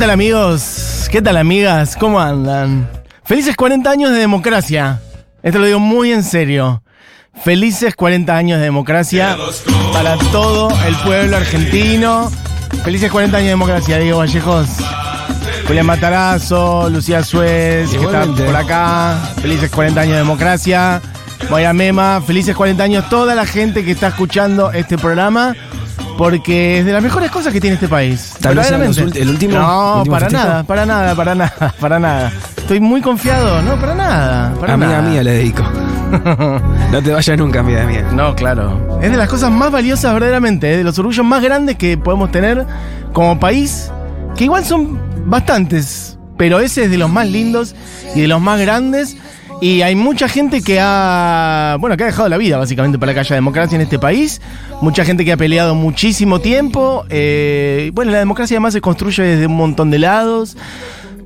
¿Qué tal amigos? ¿Qué tal amigas? ¿Cómo andan? Felices 40 años de democracia. Esto lo digo muy en serio. Felices 40 años de democracia para todo el pueblo argentino. Felices 40 años de democracia, Diego Vallejos. Julián Matarazo, Lucía Suez, que está por acá. Felices 40 años de democracia. Moira Mema, felices 40 años toda la gente que está escuchando este programa. Porque es de las mejores cosas que tiene este país. Tal vez el último- No, último para festejo. nada, para nada, para nada, para nada. Estoy muy confiado, no, para nada. Para Amiga nada. mía le dedico. No te vayas nunca, amiga mía. No, claro. Es de las cosas más valiosas verdaderamente, ¿eh? de los orgullos más grandes que podemos tener como país, que igual son bastantes, pero ese es de los más lindos y de los más grandes. Y hay mucha gente que ha, bueno, que ha dejado la vida básicamente para que haya democracia en este país. Mucha gente que ha peleado muchísimo tiempo. Eh, bueno, la democracia además se construye desde un montón de lados.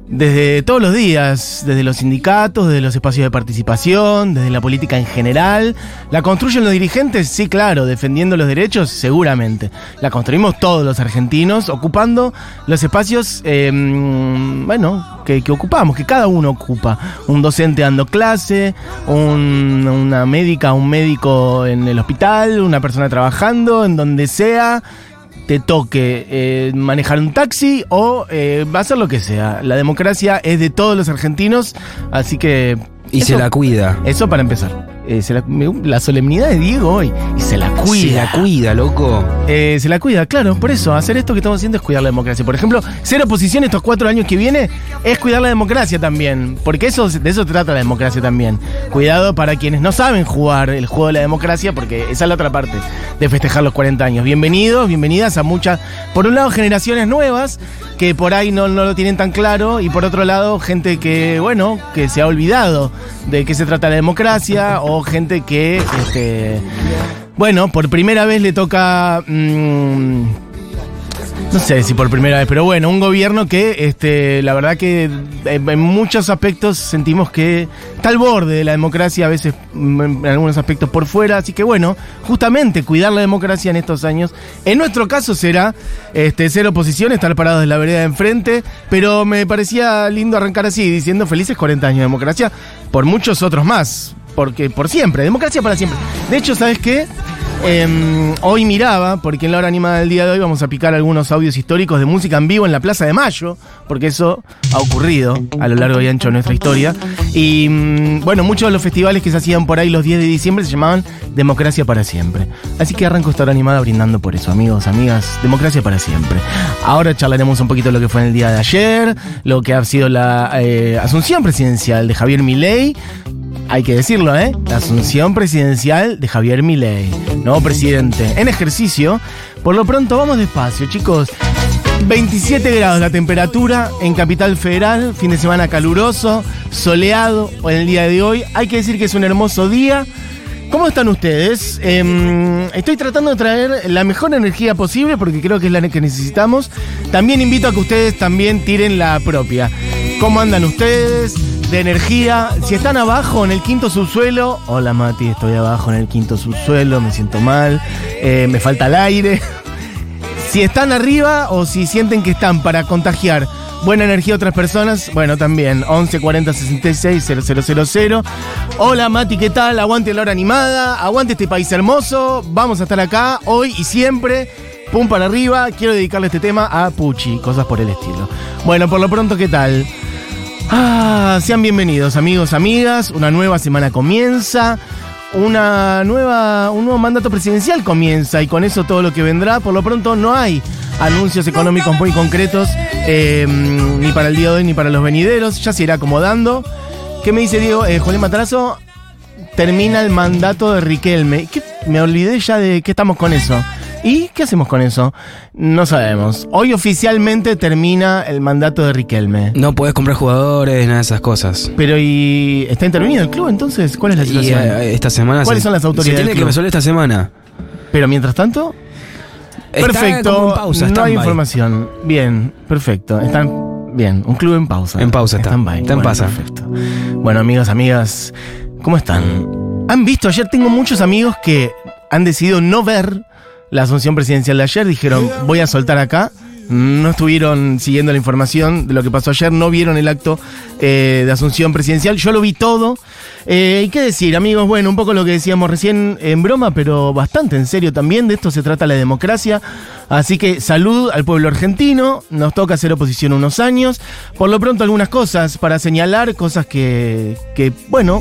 Desde todos los días, desde los sindicatos, desde los espacios de participación, desde la política en general. ¿La construyen los dirigentes? Sí, claro, defendiendo los derechos, seguramente. La construimos todos los argentinos, ocupando los espacios, eh, bueno, que, que ocupamos, que cada uno ocupa. Un docente dando clase, un- una médica, un médico en el hospital, una persona trabajando, en donde sea te toque eh, manejar un taxi o eh, va a hacer lo que sea. La democracia es de todos los argentinos, así que... Y se la cuida. Eso para empezar. Eh, se la, me- la solemnidad de Diego hoy. Y se la cuida. Se la cuida, loco. Eh, se la cuida, claro, por eso, hacer esto que estamos haciendo es cuidar la democracia. Por ejemplo, ser oposición estos cuatro años que viene es cuidar la democracia también, porque eso, de eso trata la democracia también. Cuidado para quienes no saben jugar el juego de la democracia, porque esa es la otra parte de festejar los 40 años. Bienvenidos, bienvenidas a muchas, por un lado, generaciones nuevas que por ahí no, no lo tienen tan claro, y por otro lado, gente que, bueno, que se ha olvidado de qué se trata la democracia, o gente que, este, bueno, por primera vez le toca. mm, no sé si por primera vez, pero bueno, un gobierno que, este, la verdad que en, muchos aspectos sentimos que está al borde de la democracia, a veces mm, en algunos aspectos por fuera, así que bueno, justamente cuidar la democracia en estos años. En nuestro caso será este, ser oposición, estar parados en la vereda de enfrente, pero me parecía lindo arrancar así, diciendo felices 40 años de democracia, por muchos otros más, porque por siempre, democracia para siempre. De hecho, ¿sabes qué? Eh, hoy miraba, porque en la hora animada del día de hoy vamos a picar algunos audios históricos de música en vivo en la Plaza de Mayo, porque eso ha ocurrido a lo largo y ancho de nuestra historia. Y mm, bueno, muchos de los festivales que se hacían por ahí los 10 de diciembre se llamaban Democracia para siempre. Así que arranco esta hora animada brindando por eso, amigos, amigas, Democracia para siempre. Ahora charlaremos un poquito de lo que fue en el día de ayer, lo que ha sido la eh, asunción presidencial de Javier Milei. Hay que decirlo, ¿eh? La asunción presidencial de Javier Milei, nuevo presidente en ejercicio. Por lo pronto, vamos despacio, chicos. 27 grados la temperatura en Capital Federal, fin de semana caluroso, soleado en el día de hoy. Hay que decir que es un hermoso día. ¿Cómo están ustedes? Em, estoy tratando de traer la mejor energía posible porque creo que es la que necesitamos. También invito a que ustedes también tiren la propia. ¿Cómo andan ustedes? De energía. Si están abajo en el quinto subsuelo. Hola Mati, estoy abajo en el quinto subsuelo, me siento mal. eh, me falta el aire. Si están arriba o si sienten que están para contagiar buena energía a otras personas, bueno, también 11 40 66 000. Hola Mati, ¿qué tal? Aguante la hora animada, aguante este país hermoso. Vamos a estar acá hoy y siempre. Pum para arriba. Quiero dedicarle este tema a Pucci, cosas por el estilo. Bueno, por lo pronto, ¿qué tal? Ah, sean bienvenidos, amigos, amigas. Una nueva semana comienza. Una nueva, un nuevo mandato presidencial comienza y con eso todo lo que vendrá. Por lo pronto no hay anuncios económicos muy concretos eh, ni para el día de hoy ni para los venideros. Ya se irá acomodando. ¿Qué me dice Diego? Eh, Julián Matarazo termina el mandato de Riquelme. Me olvidé ya de qué estamos con eso. ¿Y qué hacemos con eso? No sabemos. Hoy oficialmente termina el mandato de Riquelme. No podés comprar jugadores, nada de esas cosas. Pero y está intervenido el club entonces, ¿cuál es la Y situación? eh, esta semana. ¿Cuáles se- son las autoridades Se tiene del que resolver esta semana. Pero mientras tanto, Está perfecto. como en pausa, no hay información. Bien, perfecto. Están bien, un club en pausa. En pausa está. Stand-by. Está en Bueno, pausa. Perfecto. Bueno, amigas, amigas, ¿cómo están? ¿Han visto? Ayer tengo muchos amigos que han decidido no ver la asunción presidencial de ayer. Dijeron, voy a soltar acá no estuvieron siguiendo la información de lo que pasó ayer, no vieron el acto eh, de asunción presidencial. Yo lo vi todo. Eh, y qué decir, amigos, bueno, un poco lo que decíamos recién en broma, pero bastante en serio también. De esto se trata la democracia. Así que salud al pueblo argentino. Nos toca hacer oposición unos años. Por lo pronto, algunas cosas para señalar, cosas que, que bueno.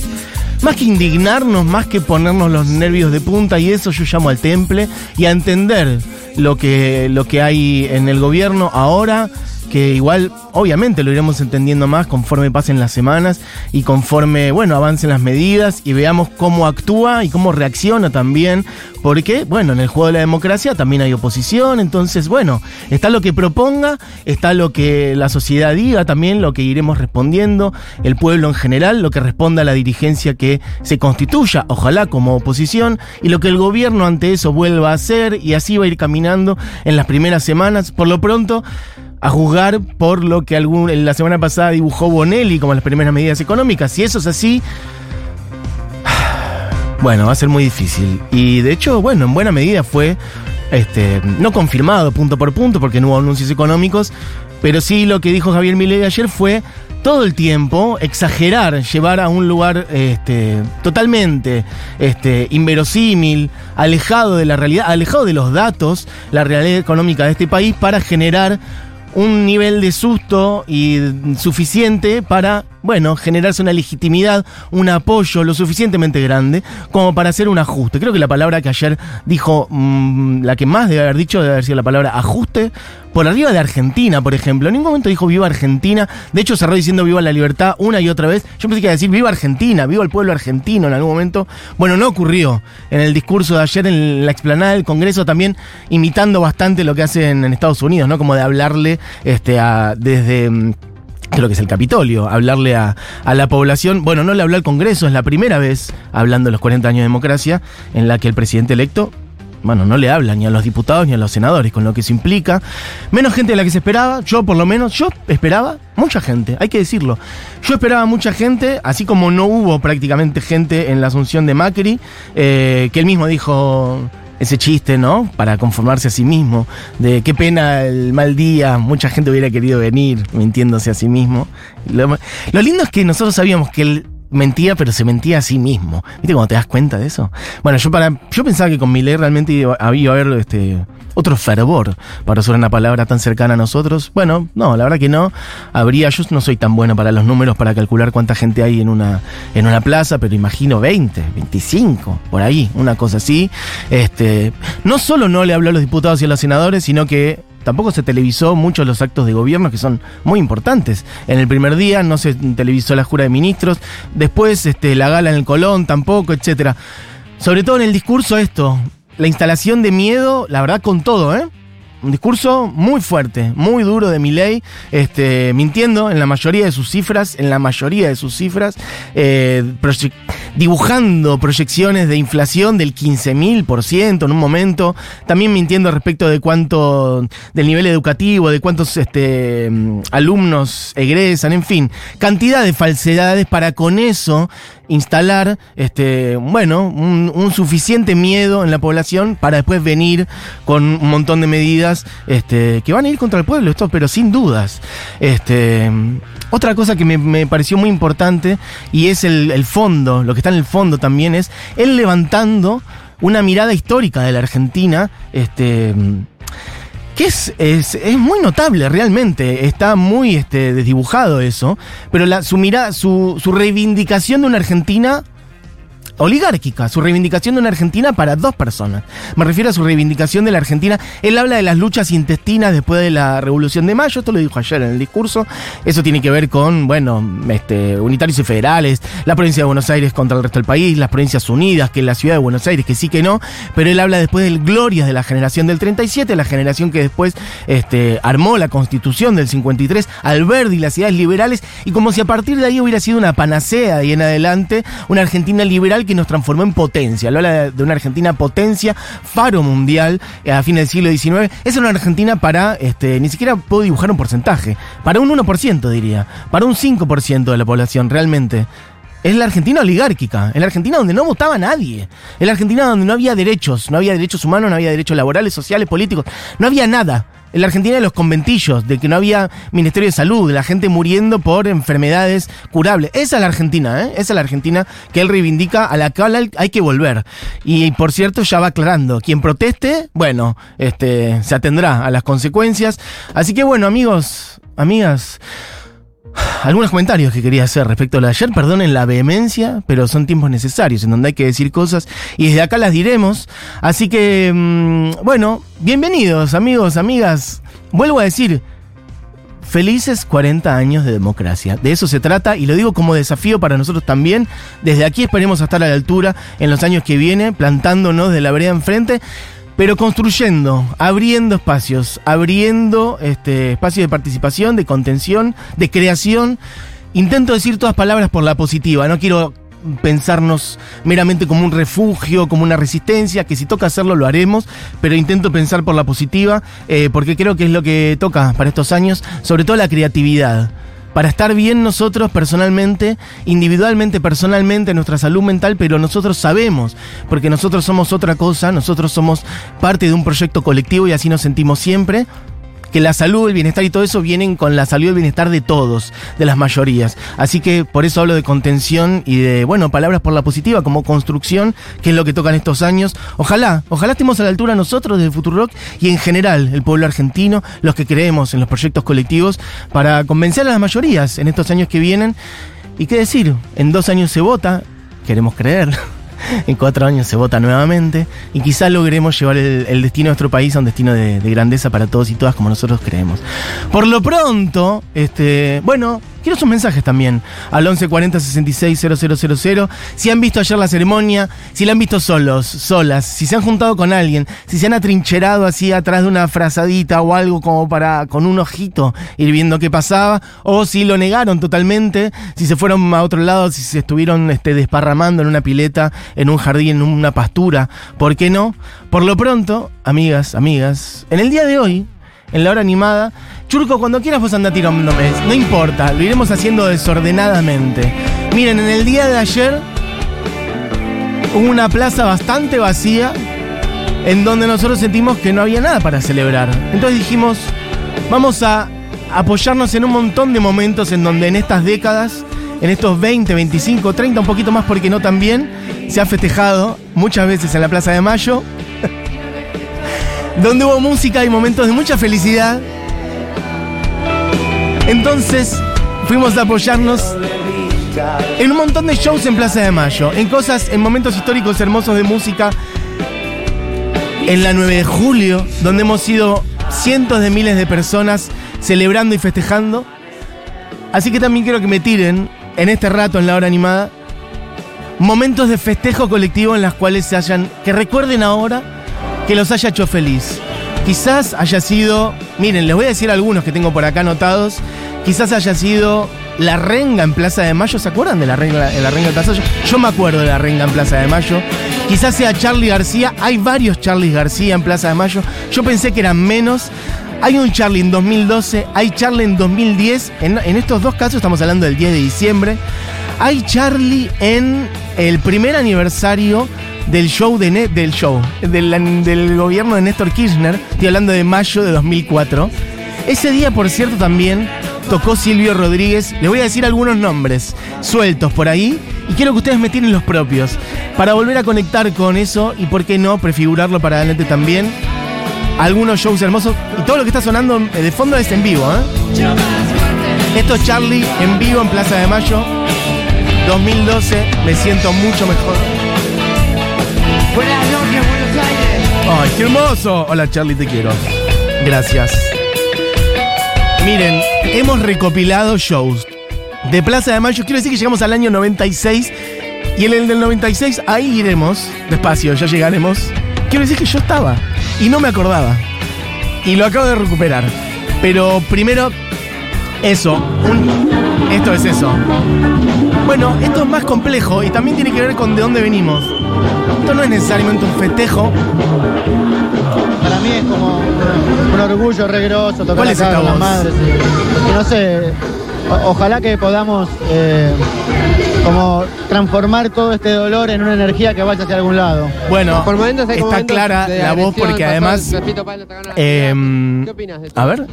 Más que indignarnos, más que ponernos los nervios de punta y eso, yo llamo al temple y a entender lo que, lo que hay en el gobierno ahora que igual obviamente lo iremos entendiendo más conforme pasen las semanas y conforme, bueno, avancen las medidas y veamos cómo actúa y cómo reacciona también, porque, bueno, en el juego de la democracia también hay oposición, entonces, bueno, está lo que proponga, está lo que la sociedad diga también, lo que iremos respondiendo, el pueblo en general, lo que responda a la dirigencia que se constituya, ojalá como oposición, y lo que el gobierno ante eso vuelva a hacer, y así va a ir caminando en las primeras semanas. Por lo pronto, a juzgar por lo que algún, la semana pasada dibujó Bonelli como las primeras medidas económicas. Si eso es así, bueno, va a ser muy difícil. Y de hecho, bueno, en buena medida fue este, no confirmado punto por punto porque no hubo anuncios económicos, pero sí lo que dijo Javier Milei ayer fue todo el tiempo exagerar, llevar a un lugar este, totalmente este, inverosímil, alejado de la realidad, alejado de los datos, la realidad económica de este país para generar un nivel de susto y suficiente para, bueno, generarse una legitimidad, un apoyo lo suficientemente grande como para hacer un ajuste. Creo que la palabra que ayer dijo, mmm, la que más debe haber dicho, debe haber sido la palabra ajuste, por arriba de Argentina, por ejemplo. En ningún momento dijo viva Argentina. De hecho, cerró diciendo viva la libertad una y otra vez. Yo pensé que iba a decir viva Argentina, viva el pueblo argentino en algún momento. Bueno, no ocurrió. En el discurso de ayer en la explanada del Congreso también imitando bastante lo que hacen en Estados Unidos, ¿no? Como de hablarle este, desde mm, creo que es el Capitolio, hablarle a, a, la población. Bueno, no le habló al Congreso, es la primera vez, hablando de los 40 años de democracia, en la que el presidente electo bueno, no le habla ni a los diputados ni a los senadores, con lo que se implica. Menos gente de la que se esperaba, yo por lo menos, yo esperaba mucha gente, hay que decirlo. Yo esperaba mucha gente, así como no hubo prácticamente gente en la asunción de Macri, eh, que él mismo dijo ese chiste, ¿no? Para conformarse a sí mismo, de qué pena el mal día, mucha gente hubiera querido venir mintiéndose a sí mismo. Lo, lindo es que nosotros sabíamos que el mentía, pero se mentía a sí mismo. ¿Viste cuando te das cuenta de eso? Bueno, yo para yo pensaba que con Milei realmente iba, a haber este, otro fervor para usar una palabra tan cercana a nosotros. Bueno, no, la verdad que no. Habría, yo no soy tan bueno para los números para calcular cuánta gente hay en una, en una plaza, pero imagino 20, 25, por ahí, una cosa así. Este, no solo no le habló a los diputados y a los senadores, sino que tampoco se televisó mucho los actos de gobierno que son muy importantes. En el primer día no se televisó la jura de ministros, después este, la gala en el Colón tampoco, etcétera. Sobre todo en el discurso esto, la instalación de miedo, la verdad con todo, ¿eh? Un discurso muy fuerte, muy duro de Milei, este, mintiendo en la mayoría de sus cifras, en la mayoría de sus cifras, eh, dibujando proyecciones de inflación del 15.000% en un momento, también mintiendo respecto de cuánto, del nivel educativo, de cuántos este, alumnos egresan, en fin, cantidad de falsedades para con eso instalar, este, bueno, un, suficiente miedo en la población para después venir con un montón de medidas este, que van a ir contra el pueblo, esto, pero sin dudas. Este, otra cosa que me, me pareció muy importante y es el, el fondo, lo que está en el fondo también es él levantando una mirada histórica de la Argentina, este es, es, es, muy notable realmente, está muy este, desdibujado eso, pero la, su mirada, su, su reivindicación de una Argentina oligárquica, su reivindicación de una Argentina para dos personas. Me refiero a su reivindicación de la Argentina. Él habla de las luchas intestinas después de la Revolución de Mayo, esto lo dijo ayer en el discurso. Eso tiene que ver con, bueno, este, unitarios y federales, la provincia de Buenos Aires contra el resto del país, las provincias unidas, que la ciudad de Buenos Aires, que sí que no, pero él habla después del glorias de la generación del 37, la generación que después este, armó la constitución del 53, Alberdi las ciudades liberales, y como si a partir de ahí hubiera sido una panacea y en adelante, una Argentina liberal que nos transformó en potencia. Lo habla de una Argentina potencia, faro mundial eh, a fines del siglo XIX. Es una Argentina para, este, ni siquiera puedo dibujar un porcentaje, para un 1% diría, para un 5% de la población realmente. Es la Argentina oligárquica, es la Argentina donde no votaba nadie, es la Argentina donde no había derechos, no había derechos humanos, no había derechos laborales, sociales, políticos, no había nada. En la Argentina de los conventillos, de que no había Ministerio de Salud, de la gente muriendo por enfermedades curables. Esa es la Argentina, ¿eh? Esa es la Argentina que él reivindica, a la cual hay que volver. Y por cierto, ya va aclarando, quien proteste, bueno, este, se atendrá a las consecuencias. Así que bueno, amigos, amigas, algunos comentarios que quería hacer respecto a lo de ayer, perdonen la vehemencia, pero son tiempos necesarios en donde hay que decir cosas y desde acá las diremos. Así que, mm, bueno, bienvenidos amigos, amigas. Vuelvo a decir, felices 40 años de democracia. De eso se trata y lo digo como desafío para nosotros también. Desde aquí esperemos estar a la altura en los años que vienen, plantándonos de la vereda enfrente pero construyendo, abriendo espacios, abriendo este, espacios de participación, de contención, de creación. Intento decir todas palabras por la positiva, no quiero pensarnos meramente como un refugio, como una resistencia, que si toca hacerlo lo haremos, pero intento pensar por la positiva, eh, porque creo que es lo que toca para estos años, sobre todo la creatividad para estar bien nosotros personalmente, individualmente, personalmente, nuestra salud mental, pero nosotros sabemos, porque nosotros somos otra cosa, nosotros somos parte de un proyecto colectivo y así nos sentimos siempre que la salud, el bienestar y todo eso vienen con la salud y el bienestar de todos, de las mayorías. Así que por eso hablo de contención y de, bueno, palabras por la positiva como construcción, que es lo que tocan estos años. Ojalá, ojalá estemos a la altura nosotros del Rock y en general el pueblo argentino, los que creemos en los proyectos colectivos, para convencer a las mayorías en estos años que vienen. Y qué decir, en dos años se vota, queremos creer. en cuatro años se vota nuevamente y quizás logremos llevar el, destino de nuestro país a un destino de, de, grandeza para todos y todas como nosotros creemos. Por lo pronto, este, bueno, Quiero sus mensajes también al 1140 66 000. Si han visto ayer la ceremonia, si la han visto solos, solas, si se han juntado con alguien, si se han atrincherado así atrás de una frazadita o algo como para con un ojito ir viendo qué pasaba, o si lo negaron totalmente, si se fueron a otro lado, si se estuvieron este, desparramando en una pileta, en un jardín, en una pastura, ¿por qué no? Por lo pronto, amigas, amigas, en el día de hoy, en la hora animada, Churco, cuando quieras vos anda tirándome. No importa, lo iremos haciendo desordenadamente. Miren, en el día de ayer hubo una plaza bastante vacía en donde nosotros sentimos que no había nada para celebrar. Entonces dijimos, vamos a apoyarnos en un montón de momentos en donde en estas décadas, en estos 20, 25, 30, un poquito más porque no también, se ha festejado muchas veces en la Plaza de Mayo, donde hubo música y momentos de mucha felicidad entonces fuimos a apoyarnos en un montón de shows en Plaza de Mayo, en cosas, en momentos históricos hermosos de música. En la 9 de julio, donde hemos sido cientos de miles de personas celebrando y festejando. Así que también quiero que me tiren en este rato, en la hora animada, momentos de festejo colectivo en las cuales se hayan, que recuerden ahora que los haya hecho feliz. Quizás haya sido, miren, les voy a decir algunos que tengo por acá anotados. Quizás haya sido la renga en Plaza de Mayo. ¿Se acuerdan de la renga, la renga en Plaza de Mayo? Yo me acuerdo de la renga en Plaza de Mayo. Quizás sea Charlie García. Hay varios Charlie García en Plaza de Mayo. Yo pensé que eran menos. Hay un Charlie en 2012, hay Charlie en 2010. En, en, estos dos casos estamos hablando del 10 de diciembre. Hay Charlie en el primer aniversario del show de del show del, gobierno de Néstor Kirchner, estoy hablando de mayo de 2004. Ese día, por cierto, también tocó Silvio Rodríguez. Les voy a decir algunos nombres sueltos por ahí y quiero que ustedes me tienen los propios para volver a conectar con eso y, por qué no, prefigurarlo para adelante también. Algunos shows hermosos y todo lo que está sonando de fondo es en vivo. ¿eh? Esto es Charlie en vivo en Plaza de Mayo 2012. Me siento mucho mejor. Buenas noches, Buenos Aires. ¡Ay, qué hermoso! Hola, Charlie, te quiero. Gracias. Miren, hemos recopilado shows de Plaza de Mayo. Quiero decir que llegamos al año 96. Y en el del 96, ahí iremos. Despacio, ya llegaremos. Quiero decir que yo estaba. Y no me acordaba. Y lo acabo de recuperar. Pero primero, eso. Esto es eso. Bueno, esto es más complejo y también tiene que ver con de dónde venimos. Esto no es necesariamente un festejo. Para mí es como un, orgullo regroso tocar es acá con las madres. Y, no sé, ojalá que podamos eh, como transformar todo este dolor en una energía que vaya hacia algún lado. Bueno, Por momentos hay como está momentos clara de la voz porque además... em, ¿Qué opinas de esto? a ver,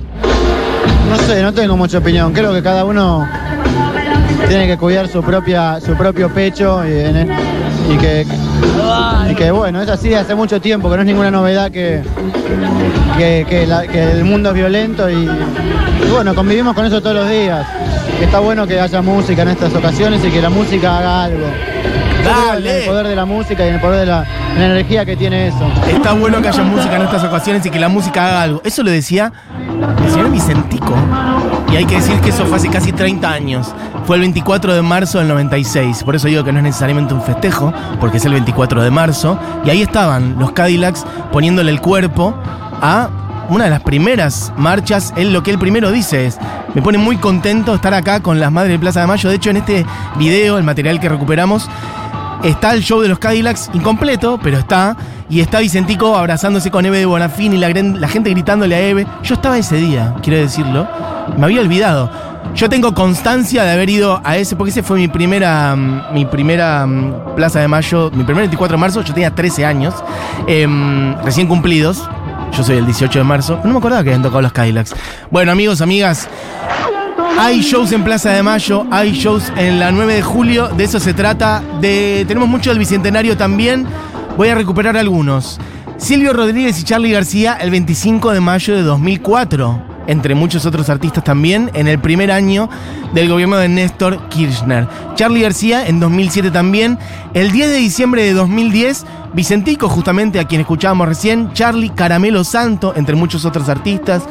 No sé, no tengo mucha opinión. Creo que cada uno tiene que cuidar su propia, su propio pecho y, y que, y que bueno, es así hace mucho tiempo, que no es ninguna novedad que, que, que la- que el mundo es violento y, y bueno, convivimos con eso todos los días. Está bueno que haya música en estas ocasiones y que la música haga algo. Creo en Dale. el poder de la música y en el poder de la, en la energía que tiene eso. está bueno que haya música en estas ocasiones y que la música haga algo. Eso lo decía el señor Vicentico. Y hay que decir que eso fue hace casi 30 años. Fue el 24 de marzo del 96. Por eso digo que no es necesariamente un festejo, porque es el 24 de marzo. Y ahí estaban los Cadillacs poniéndole el cuerpo a una de las primeras marchas. Él lo que él primero dice es, me pone muy contento estar acá con las Madres de Plaza de Mayo. De hecho, en este video, el material que recuperamos, Está el show de los Cadillacs incompleto, pero está. Y está Vicentico abrazándose con Eve de Bonafini, la, la gente gritándole a Eve. Yo estaba ese día, quiero decirlo. Me había olvidado. Yo tengo constancia de haber ido a ese, porque ese fue mi primera, mm, mi primera mm, Plaza de Mayo, mi primer 24 de marzo. Yo tenía 13 años, em, recién cumplidos. Yo soy el 18 de marzo. No me acordaba que habían tocado los Cadillacs. Bueno, amigos, amigas, hay shows en Plaza de Mayo, hay shows en la 9 de julio, de eso se trata. De, tenemos mucho del Bicentenario también, voy a recuperar algunos. Silvio Rodríguez y Charlie García el 25 de mayo de 2004, entre muchos otros artistas también, en el primer año del gobierno de Néstor Kirchner. Charlie García en 2007 también. El 10 de diciembre de 2010, Vicentico, justamente a quien escuchábamos recién, Charlie Caramelo Santo, entre muchos otros artistas.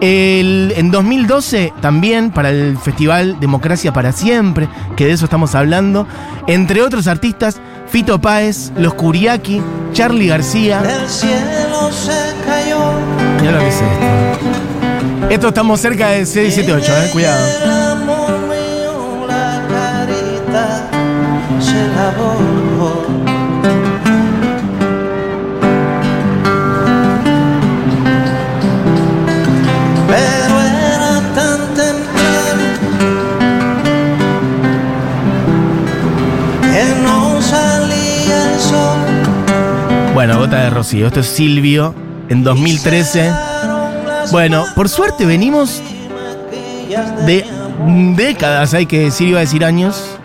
El- en 2012 también para el festival Democracia para Siempre, que de eso estamos hablando, entre otros artistas, Fito Páez, Los Curiaki, Charlie García. del cielo se cayó. Mira lo que es esto. Esto estamos cerca de 678, eh, cuidado. Pero era tan temprano que no salía el sol. Bueno, gota de rocío. Esto es Silvio en 2013. Bueno, por suerte venimos de décadas, hay que decir, iba a decir años.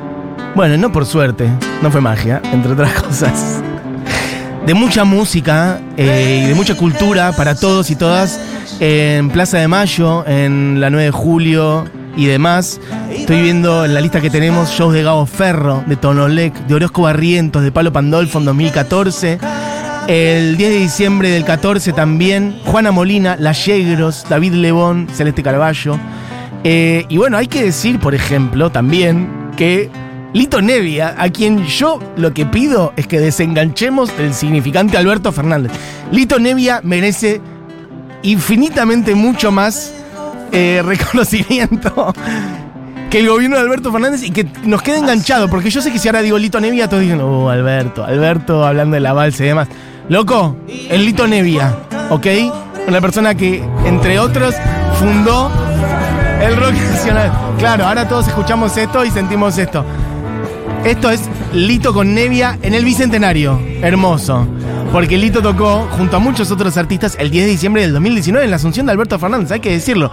Bueno, no por suerte, no fue magia, entre otras cosas. De mucha música eh, y de mucha cultura para todos y todas en Plaza de Mayo, en la 9 de julio y demás. Estoy viendo en la lista que tenemos shows de Gabo Ferro, de Tonolec, de Orozco Barrientos, de Palo Pandolfo en 2014. El 10 de diciembre del 14 también, Juana Molina, La Yegros, David Lebón, Celeste Carballo. Eh, y bueno, hay que decir, por ejemplo, también que Lito Nevia, a quien yo lo que pido es que desenganchemos del significante Alberto Fernández. Lito Nevia merece infinitamente mucho más eh, reconocimiento que el gobierno de Alberto Fernández y que nos quede enganchado, porque yo sé que si ahora digo Lito Nevia, todos dicen, oh, Alberto, Alberto hablando de la balsa y demás. Loco, el Lito Nevia, ¿ok? Una persona que, entre otros, fundó el rock nacional. Claro, ahora todos escuchamos esto y sentimos esto. Esto es Lito con Nevia en el Bicentenario. Hermoso. Porque Lito tocó junto a muchos otros artistas el 10 de diciembre del 2019 en la Asunción de Alberto Fernández, hay que decirlo.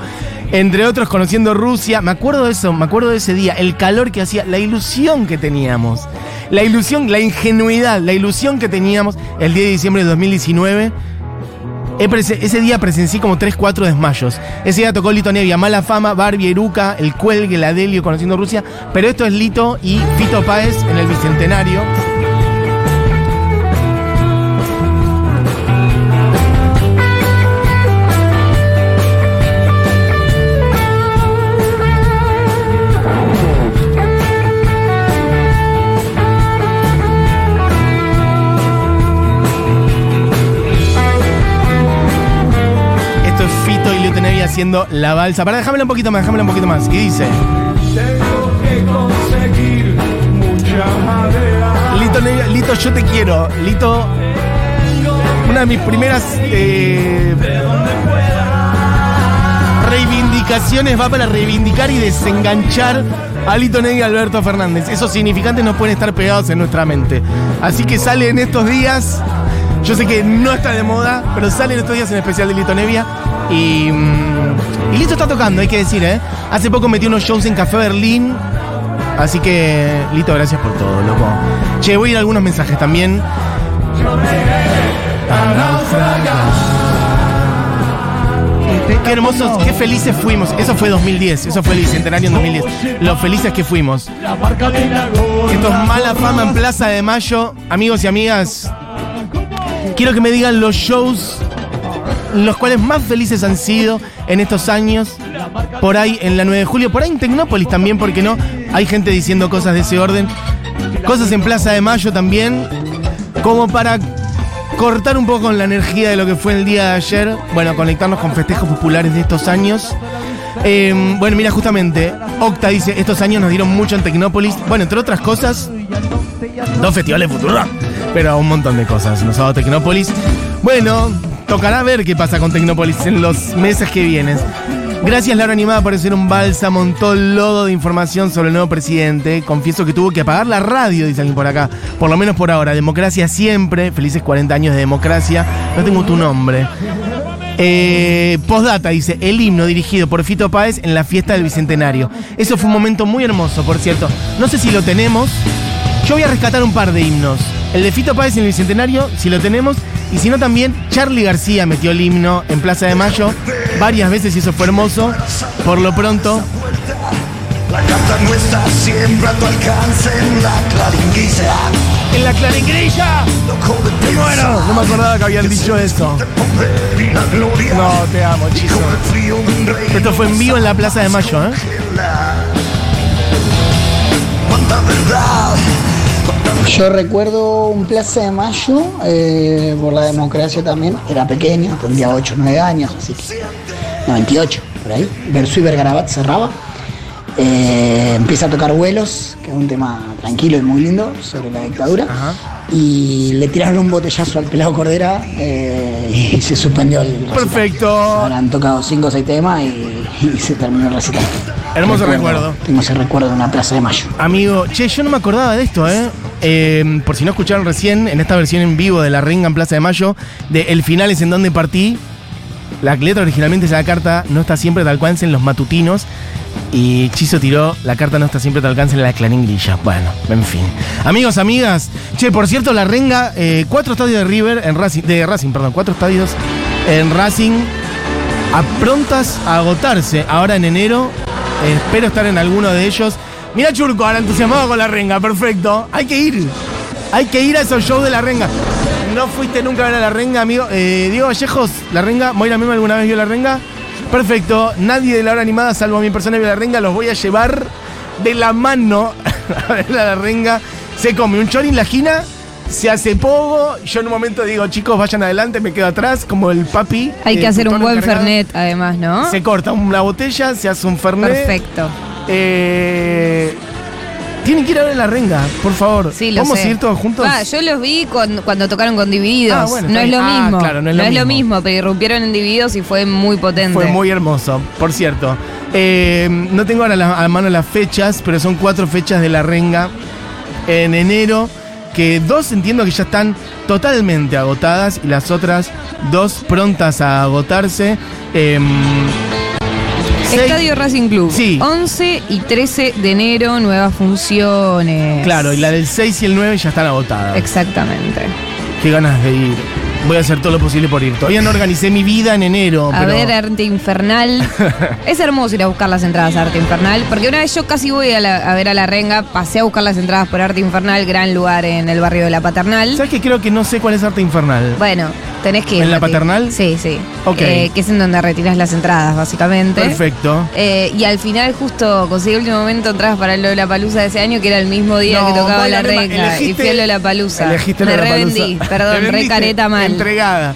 Entre otros, conociendo Rusia. Me acuerdo de eso, me acuerdo de ese día, el calor que hacía, la ilusión que teníamos. La ilusión, la ingenuidad, la ilusión que teníamos el 10 de diciembre del 2019. He prese- Ese día presencié como 3, 4 desmayos. Ese día tocó Lito Nevia, Mala Fama, Barbie, Eruca, El Cuelgue, el Adelio, Conociendo Rusia. Pero esto es Lito y Fito Páez en el Bicentenario. Haciendo la balsa. Para déjamela un poquito más, déjamela un poquito más. Y dice. Lito Nevia, Lito, yo te quiero. Lito, una de mis primeras eh, reivindicaciones va para reivindicar y desenganchar a Lito Negri y Alberto Fernández. Esos significantes no pueden estar pegados en nuestra mente. Así que sale en estos días. Yo sé que no está de moda, pero sale en estos días en especial de Lito Nevia. Y, mm, y Lito está tocando, hay que decir, ¿eh? Hace poco metió unos shows en Café Berlín. Así que, Lito, gracias por todo, loco. Che, voy a ir a algunos mensajes también. Qué hermosos, qué felices fuimos. Eso fue 2010, eso fue el bicentenario en 2010. Lo felices que fuimos. Esto es mala fama en Plaza de Mayo. Amigos y amigas, quiero que me digan los shows los cuales más felices han sido en estos años. Por ahí en la 9 de julio, por ahí en Tecnópolis también, porque no? Hay gente diciendo cosas de ese orden. Cosas en Plaza de Mayo también. Como para cortar un poco con la energía de lo que fue el día de ayer. Bueno, conectarnos con festejos populares de estos años. Eh, bueno, mira, justamente, Octa dice, estos años nos dieron mucho en Tecnópolis. Bueno, entre otras cosas, dos festivales Futura, pero un montón de cosas. Nos ha dado Tecnópolis. Bueno, tocará ver qué pasa con Tecnópolis en los meses que vienen. Gracias, Laura Animada, por ser un bálsamo, un todo lodo de información sobre el nuevo presidente. Confieso que tuvo que apagar la radio, dice alguien por acá. Por lo menos por ahora. Democracia siempre. Felices 40 años de democracia. No tengo tu nombre. Eh, postdata dice, el himno dirigido por Fito Páez en la fiesta del Bicentenario. Eso fue un momento muy hermoso, por cierto. No sé si lo tenemos. Yo voy a rescatar un par de himnos. El de Fito Páez en el Bicentenario, si lo tenemos. Y si no, también Charlie García metió el himno en Plaza de Mayo varias veces y eso fue hermoso. Por lo pronto, La carta no está siempre a tu alcance en la claringuilla. en la de Me muero. No me acordaba que habían dicho eso. No, te amo, chico. Hijo de frío, un rey. Esto fue en vivo en la Plaza de Mayo, ¿eh? Cuánta verdad. Yo recuerdo un Plaza de Mayo, eh, por la democracia también, era pequeño, tendría 8 o 9 años, así que 98, por ahí. Verso y Vergarabat cerraba. Eh, empieza a tocar vuelos, que es un tema tranquilo y muy lindo sobre la dictadura. Ajá. Y le tiraron un botellazo al pelado Cordera eh, y se suspendió el recital. Perfecto. Habrán tocado 5 o 6 temas y, y se terminó el recital. Hermoso recuerdo. Tengo ese recuerdo de una Plaza de Mayo. Amigo, che, yo no me acordaba de esto, ¿eh? Eh, por si no escucharon recién, en esta versión en vivo de La Renga en Plaza de Mayo, de El final es en donde partí, la letra originalmente es la carta no está siempre tal cual en los matutinos, y Chizo tiró la carta no está siempre tal alcance en la Clarín. Bueno, en fin. Amigos, amigas, che, por cierto, La Renga, eh, cuatro estadios de River, en Racing, de Racing, perdón, cuatro estadios en Racing, a prontas a agotarse ahora en enero. Espero estar en alguno de ellos. Mira Churco, ahora entusiasmado con la renga, perfecto. Hay que ir. Hay que ir a esos shows de la renga. ¿No fuiste nunca a ver a la renga, amigo? Eh, Diego Vallejos, la renga. Moira Mema alguna vez vio la renga. Perfecto. Nadie de la hora animada, salvo mi persona, vio la renga. Los voy a llevar de la mano a ver a la renga. Se come un chori en la esquina. Se hace pogo. Yo en un momento digo, chicos, vayan adelante, me quedo atrás, como el papi. Hay que hacer un buen encargado. fernet, además, ¿no? Se corta una botella, se hace un fernet. Perfecto. Eh, tienen que ir a ver la renga, por favor. Sí, lo ¿Vamos sé. a ir todos juntos? Ah, yo los vi con- cuando tocaron con Divididos. Ah, bueno, no es lo. Ah, mismo. claro, no es lo mismo. pero irrumpieron en Divididos y fue muy potente. Fue muy hermoso, por cierto. Eh, no tengo ahora la- a mano las fechas, pero son cuatro fechas de la renga en enero. Que dos entiendo que ya están totalmente agotadas y las otras dos prontas a agotarse. Seis- Estadio Racing Club. Sí. 11 y 13 de enero, nuevas funciones. Claro, y la del 6 y el 9 ya están agotadas. Exactamente. Qué ganas de ir. Voy a hacer todo lo posible por ir. Todavía no organicé mi vida en enero. A pero... ver, Arte Infernal. es hermoso ir a buscar las entradas a Arte Infernal, porque una vez yo casi voy a, la- a ver a la renga, pasé a buscar las entradas por Arte Infernal, gran lugar en el barrio de la Paternal. ¿Sabes que creo que no sé cuál es arte infernal? Bueno, tenés que ir. ¿En la. Paternal? Sí, sí. Ok. Eh, que es en donde retiras las entradas, básicamente. Perfecto. Eh, y al final justo conseguí el último momento entradas para el Palusa de ese año, que era el mismo día No, que tocaba la renga. Y fui a Lollapalooza. Elegiste Me revendí, perdón, re careta mal. Entregada.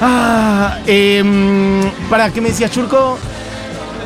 Ah, eh, para, ¿qué me decías, Churco?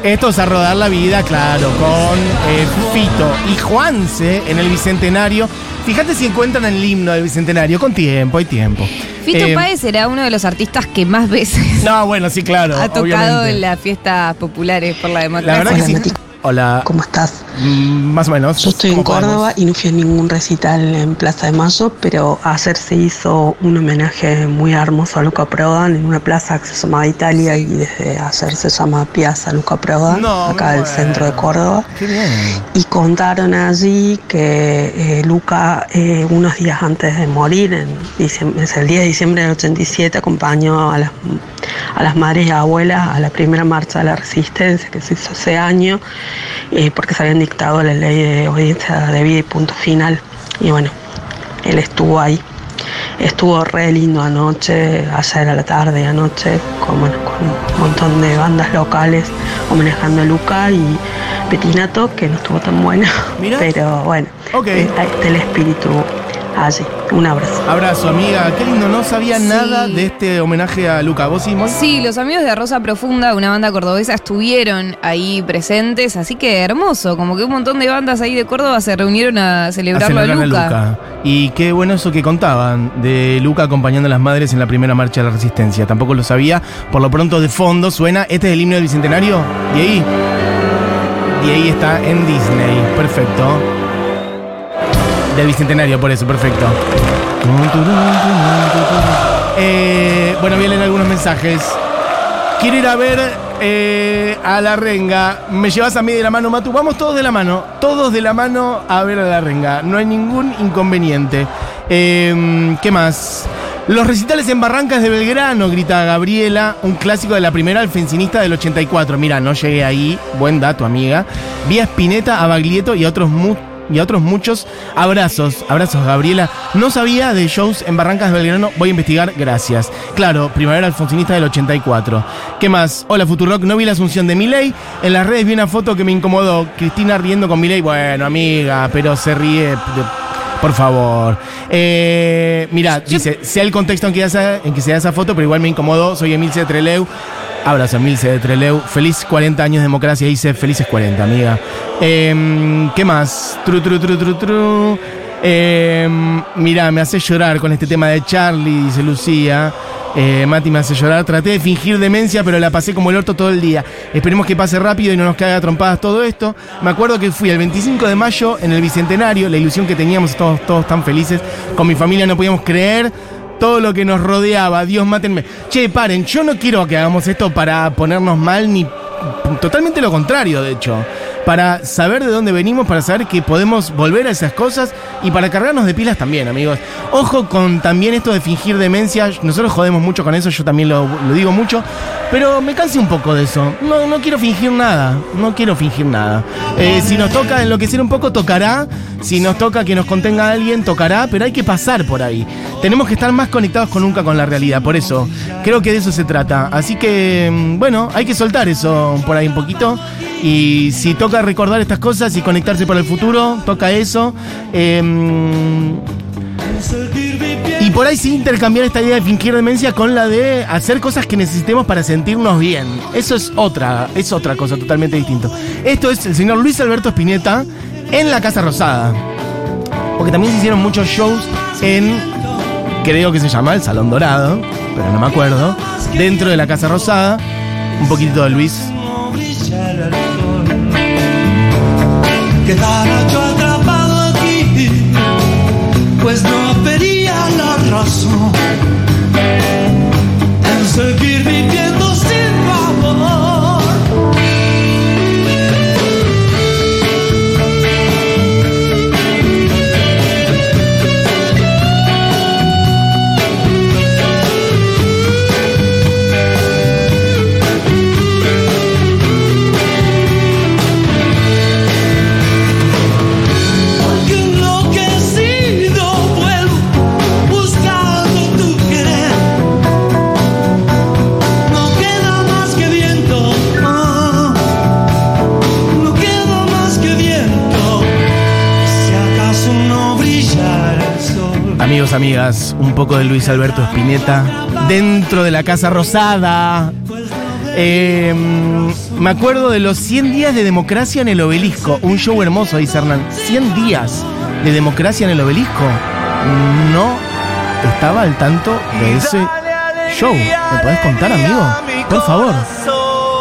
Estos a rodar la vida, claro, con eh, Fito y Juanse en el Bicentenario. Fíjate si encuentran el himno del Bicentenario, con tiempo, hay tiempo. Fito Eh, Páez era uno de los artistas que más veces No, bueno, sí, claro. ha tocado obviamente. en las fiestas populares por la democracia. La verdad que sí. Hola. ¿Cómo estás? Mm, Más o menos. Yo estoy en. Córdoba y no fui a ningún recital en Plaza de Mayo, pero ayer se hizo un homenaje muy hermoso a Luca Prodan en una plaza que se llamaba Italia y desde ayer se llama Piazza Luca Prodan, No, acá del bueno. centro de Córdoba. Qué bien. Y contaron allí que eh, Luca, eh, unos días antes de morir, en diciembre- es el 10 de diciembre del 87, acompañó a las, a las madres y abuelas a la primera marcha de la resistencia que se hizo ese año, eh, porque se habían dictado la ley de obediencia de vida y punto final. Y bueno, él estuvo ahí. Estuvo re lindo anoche, ayer a la tarde, anoche, con, bueno, con un montón de bandas locales homenajando a Luca y Petinato, que no estuvo tan buena. Mira. Pero bueno, Ok. eh, está el espíritu allí. Un abrazo. Abrazo, amiga. Qué lindo, no sabía Sí. nada de este homenaje a Luca. ¿Vos, Simón? Sí, los amigos de Rosa Profunda, una banda cordobesa, estuvieron ahí presentes, así que hermoso, como que un montón de bandas ahí de Córdoba se reunieron a A celebrarlo a, celebrar Luca. Luca. Y qué bueno eso que contaban de Luca acompañando a las madres en la primera marcha de la resistencia. Tampoco lo sabía. Por lo pronto de fondo suena. Este es el himno del bicentenario. Y ahí. Y ahí está en Disney. Perfecto. Del bicentenario, por eso, perfecto. Eh, bueno, vienen algunos mensajes. Quiero ir a ver eh, a la renga. ¿Me llevas a mí de la mano, Matu? Vamos todos de la mano. Todos de la mano a ver a la renga. No hay ningún inconveniente. Eh, ¿Qué más? Los recitales en Barrancas de Belgrano, grita Gabriela, un clásico de la primera alfencinista del 84. Mira, no llegué ahí. Buen dato, amiga. Vi a Spinetta, a Baglietto y a otros mu- y a otros muchos abrazos. Abrazos, Gabriela. No sabía de shows en Barrancas de Belgrano. Voy a investigar. Gracias. Claro, Primavera Alfonsinista del 84. ¿Qué más? Hola, Futurock. No vi la asunción de Milei. En las redes vi una foto que me incomodó. Cristina riendo con Milei. Bueno, amiga, pero se ríe. de- por favor. Eh, mira, dice, sea el contexto en que, se, en que se da esa foto, pero igual me incomodó. Soy Emilce Treleu. Abrazo, Emilce de Treleu. Feliz 40 años de democracia. Dice, felices 40, amiga. Eh, ¿Qué más? Tru, tru, tru, tru, tru. Eh, mira, me hace llorar con este tema de Charlie, dice Lucía. Eh, Mati me hace llorar. Traté de fingir demencia, pero la pasé como el orto todo el día. Esperemos que pase rápido y no nos caiga trompadas todo esto. Me acuerdo que fui el 25 de mayo en el Bicentenario, la ilusión que teníamos todos, todos tan felices. Con mi familia no podíamos creer todo lo que nos rodeaba. Dios mátenme. Che, paren, yo no quiero que hagamos esto para ponernos mal ni totalmente lo contrario, de hecho. Para saber de dónde venimos, para saber que podemos volver a esas cosas y para cargarnos de pilas también, amigos. Ojo con también esto de fingir demencia. Nosotros jodemos mucho con eso, yo también lo, digo mucho. Pero me cansé un poco de eso. No, no quiero fingir nada. No quiero fingir nada. Eh, si nos toca enloquecer un poco, tocará. Si nos toca que nos contenga alguien, tocará. Pero hay que pasar por ahí. Tenemos que estar más conectados con nunca con la realidad. Por eso, creo que de eso se trata. Así que, mm, bueno, hay que soltar eso por ahí un poquito. Y si toca recordar estas cosas y conectarse para el futuro, toca eso. Em, y por ahí sí intercambiar esta idea de fingir demencia con la de hacer cosas que necesitemos para sentirnos bien. Eso es otra, es otra cosa totalmente distinta. Esto es el señor Luis Alberto Spinetta en la Casa Rosada. Porque también se hicieron muchos shows en, creo que se llama el Salón Dorado, pero no me acuerdo, dentro de la Casa Rosada. Un poquito de Luis. Quedara yo atrapado aquí, pues no vería la razón amigas, un poco de Luis Alberto Spinetta dentro de la Casa Rosada. Eh, me acuerdo de los 100 días de democracia en el obelisco. Un show hermoso, dice Hernán. 100 días de democracia en el obelisco. No estaba al tanto de ese show. ¿Me podés contar, amigo? Por favor.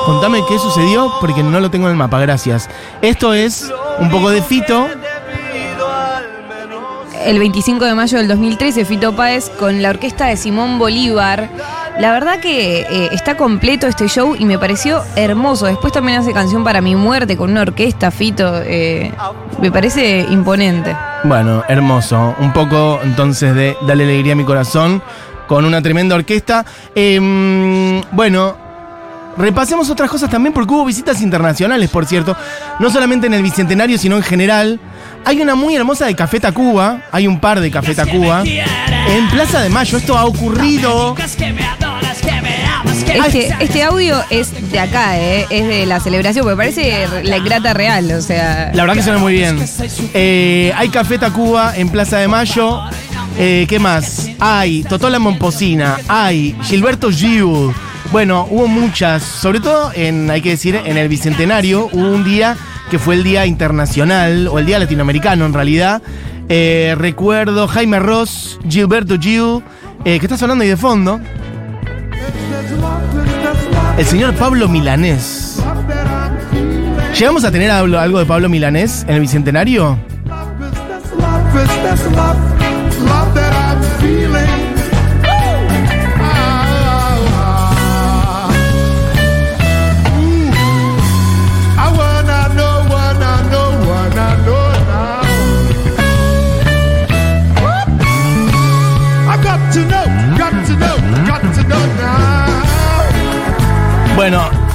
Contame qué sucedió porque no lo tengo en el mapa, gracias. Esto es un poco de Fito. El 25 de mayo del 2013, Fito Páez con la orquesta de Simón Bolívar. La verdad que eh, está completo este show y me pareció hermoso. Después también hace canción para mi muerte con una orquesta, Fito. eh, me parece imponente. Bueno, hermoso. Un poco entonces de Dale alegría a mi corazón con una tremenda orquesta. Em, bueno, repasemos otras cosas también porque hubo visitas internacionales, por cierto. No solamente en el Bicentenario, sino en general. Hay una muy hermosa de Café Tacuba. Hay un par de Café Tacuba. En Plaza de Mayo. Esto ha ocurrido. Este, este audio es de acá, eh, es de la celebración, porque parece la ingrata real, o sea. La verdad que suena muy bien. Eh, hay Café Tacuba en Plaza de Mayo. Eh, ¿Qué más? Hay Totola Momposina. Hay Gilberto Giu. Bueno, hubo muchas. Sobre todo, en, hay que decir, en el Bicentenario hubo un día que fue el Día Internacional, o el Día Latinoamericano en realidad. Eh, recuerdo Jaime Ross, Gilberto Giu, eh, que está sonando ahí de fondo. El señor Pablo Milanés. ¿Llegamos a tener algo de Pablo Milanés en el Bicentenario?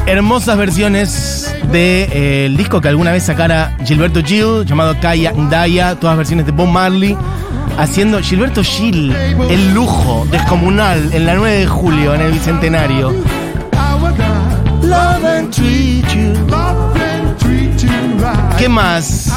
Hermosas versiones del disco que alguna vez sacara Gilberto Gil, llamado Kaya Ndaya, todas versiones de Bob Marley, haciendo Gilberto Gil, el lujo descomunal en la 9 de julio, en el Bicentenario. ¿Qué más?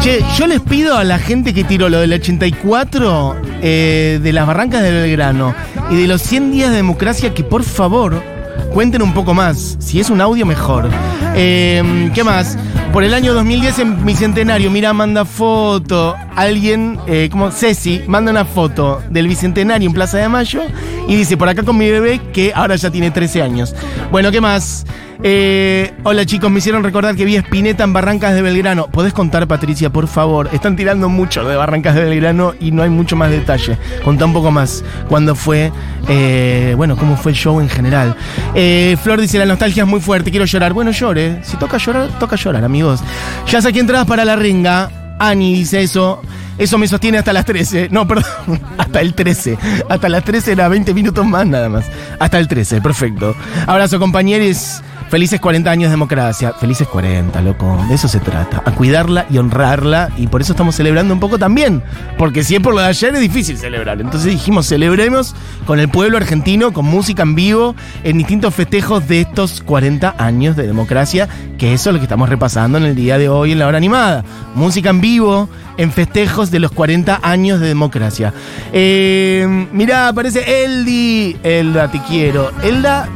Che, yo les pido a la gente que tiró lo del 84 eh, de las barrancas de Belgrano y de los 100 días de democracia que por favor cuenten un poco más. Si es un audio, mejor. Eh, ¿Qué más? Por el año 2010 en mi centenario, mira, manda foto. Alguien, eh, como Ceci, manda una foto del bicentenario en Plaza de Mayo y dice, por acá con mi bebé, que ahora ya tiene 13 años. Bueno, ¿qué más? Eh, hola chicos, me hicieron recordar que vi a Spinetta en Barrancas de Belgrano. ¿Podés contar, Patricia, por favor? Están tirando mucho de Barrancas de Belgrano y no hay mucho más detalle. Contá un poco más. ¿Cuándo fue? Eh, bueno, ¿cómo fue el show en general? Eh, Flor dice, la nostalgia es muy fuerte, quiero llorar. Bueno, llore. Si toca llorar, toca llorar, amigos. Ya saqué entradas para la ringa. Ani dice eso. Eso me sostiene hasta las 13. No, perdón. Hasta el 13. Hasta las 13 era 20 minutos más nada más. Hasta el 13, perfecto. Abrazo, compañeros. Felices 40 años de democracia. Felices 40, loco. De eso se trata. A cuidarla y honrarla. Y por eso estamos celebrando un poco también. Porque si es por lo de ayer es difícil celebrar. Entonces dijimos, celebremos con el pueblo argentino, con música en vivo, en distintos festejos de estos 40 años de democracia. Que eso es lo que estamos repasando en el día de hoy en la hora animada. Música en vivo, en festejos de los 40 años de democracia. Eh, mirá, aparece Eldi. Elda, te quiero. Elda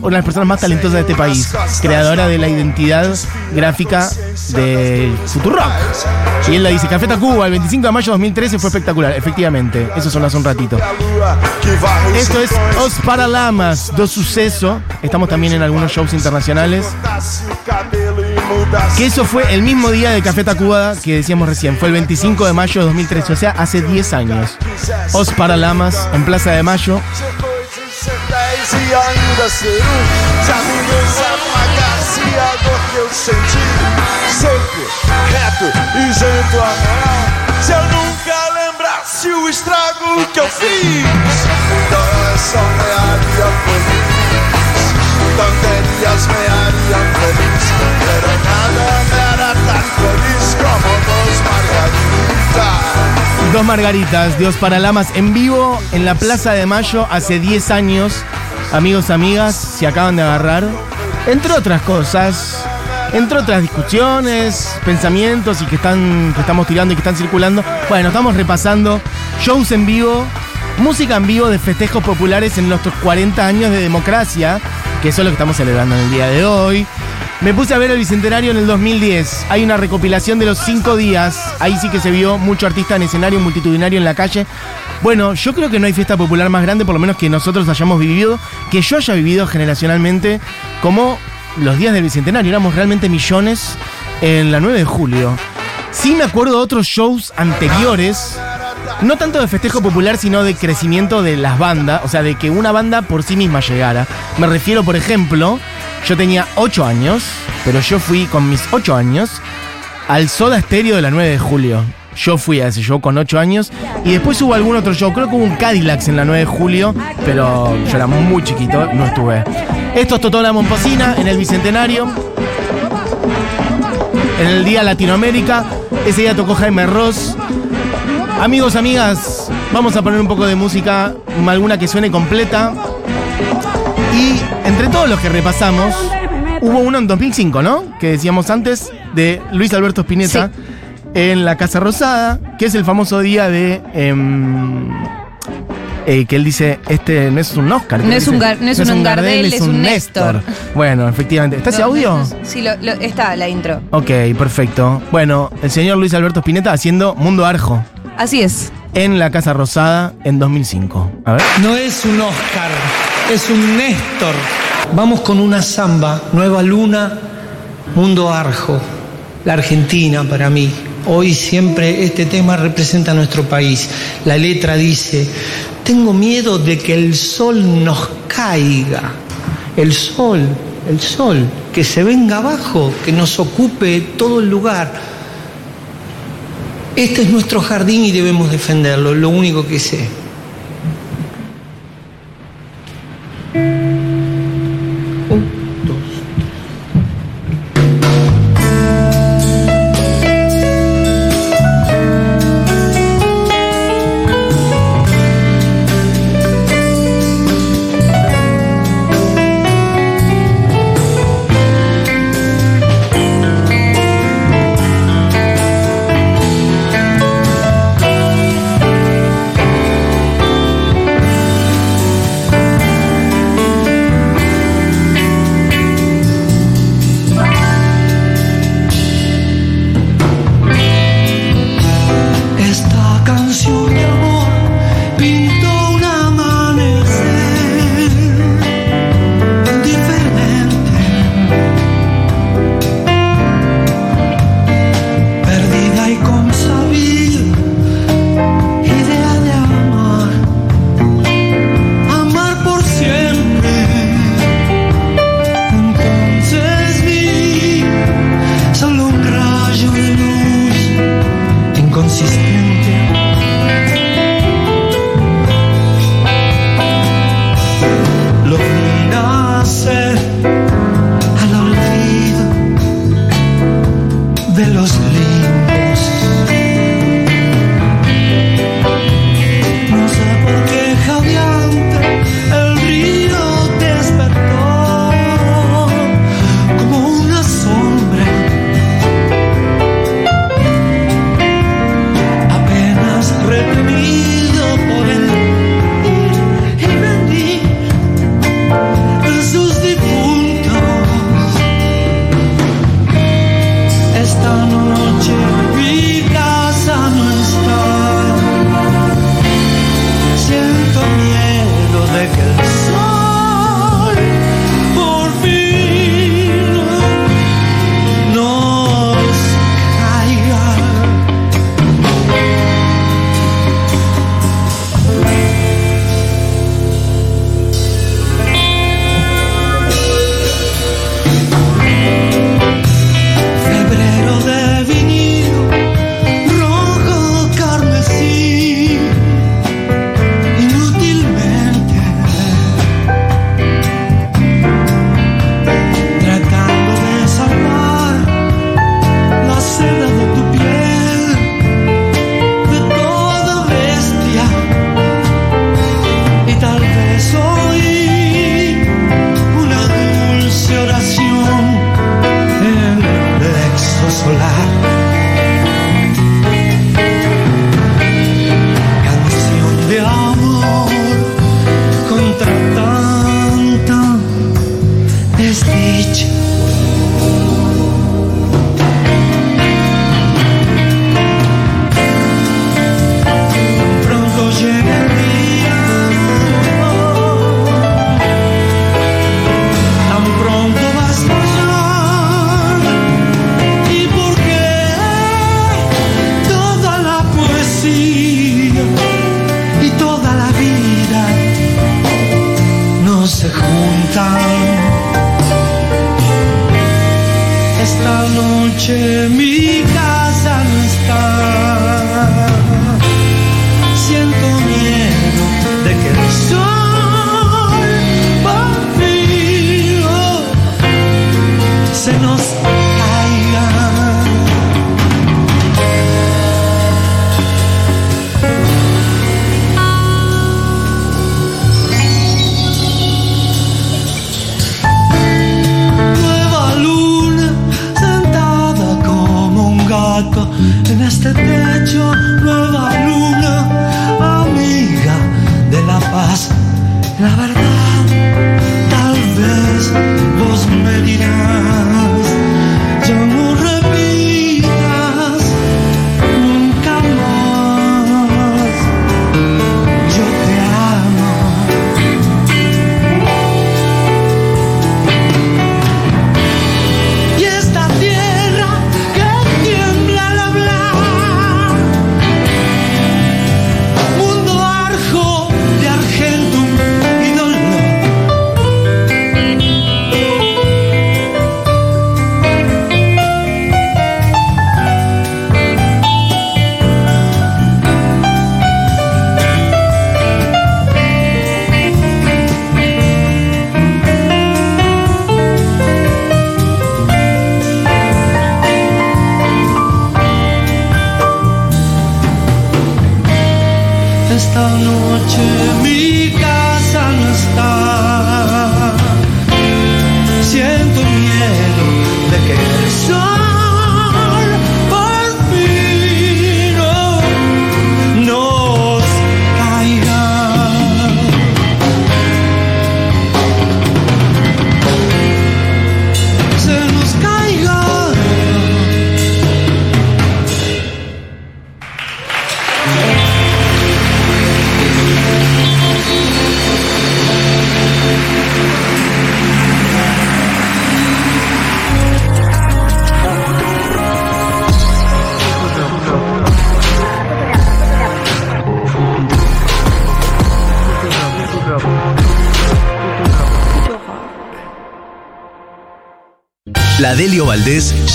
una de las personas más talentosas de este país, creadora de la identidad gráfica del Futurock. Y él la dice, Café Tacuba, el 25 de mayo de 2013 fue espectacular, efectivamente, eso sonó hace un ratito. Esto es Os Paralamas, do Suceso, estamos también en algunos shows internacionales. Que eso fue el mismo día de Café Tacuba que decíamos recién, fue el 25 de mayo de 2013, o sea, hace 10 años. Os Paralamas, en Plaza de Mayo, e ainda ser um Se a beleza apagasse a dor que eu senti Seco, reto, isento a moral Se eu nunca lembrasse o estrago que eu fiz Toda essa mearia feliz. Tonterias me harían feliz. Pero nada me hará tan feliz como dos margaritas. Dos Margaritas, Dios para Lamas, en vivo en la Plaza de Mayo hace 10 años. Amigos, amigas, se acaban de agarrar. Entre otras cosas, entre otras discusiones, pensamientos y que, están, que estamos tirando y que están circulando. Bueno, estamos repasando shows en vivo, música en vivo de festejos populares en nuestros 40 años de democracia. que eso es lo que estamos celebrando en el día de hoy. Me puse a ver el Bicentenario en el 2010. Hay una recopilación de los cinco días. Ahí sí que se vio mucho artista en escenario multitudinario en la calle. Bueno, yo creo que no hay fiesta popular más grande, por lo menos que nosotros hayamos vivido, que yo haya vivido generacionalmente, como los días del Bicentenario. Éramos realmente millones en la 9 de julio. Sí me acuerdo de otros shows anteriores, no tanto de festejo popular, sino de crecimiento de las bandas, o sea, de que una banda por sí misma llegara. Me refiero, por ejemplo, yo tenía 8 años, pero yo fui con mis 8 años al Soda Stereo de la 9 de julio. Yo fui a ese show con 8 años y después hubo algún otro show. Creo que hubo un Cadillacs en la 9 de julio, pero yo era muy chiquito, no estuve. Esto es Totó la Momposina en el Bicentenario. En el Día Latinoamérica. Ese día tocó Jaime Ross. Amigos, amigas, vamos a poner un poco de música, alguna que suene completa. Y entre todos los que repasamos, hubo uno en 2005, ¿no? Que decíamos antes, de Luis Alberto Spinetta en la Casa Rosada, que es el famoso día de. em, eh, que él dice, este no es un Oscar. No es un Gar- no es un Gardel, es un Néstor. Bueno, efectivamente. ¿Está ese audio? no, Sí, lo- lo- está la intro. Ok, perfecto. Bueno, el señor Luis Alberto Spinetta haciendo Mundo Arjo Así es. en la Casa Rosada en 2005. A ver. No es un Oscar, es un Néstor. Vamos con una samba, Nueva Luna, Mundo Arjo, la Argentina para mí. Hoy siempre este tema representa a nuestro país. La letra dice, tengo miedo de que el sol nos caiga. El sol, el sol, que se venga abajo, que nos ocupe todo el lugar. Este es nuestro jardín y debemos defenderlo, lo único que sé.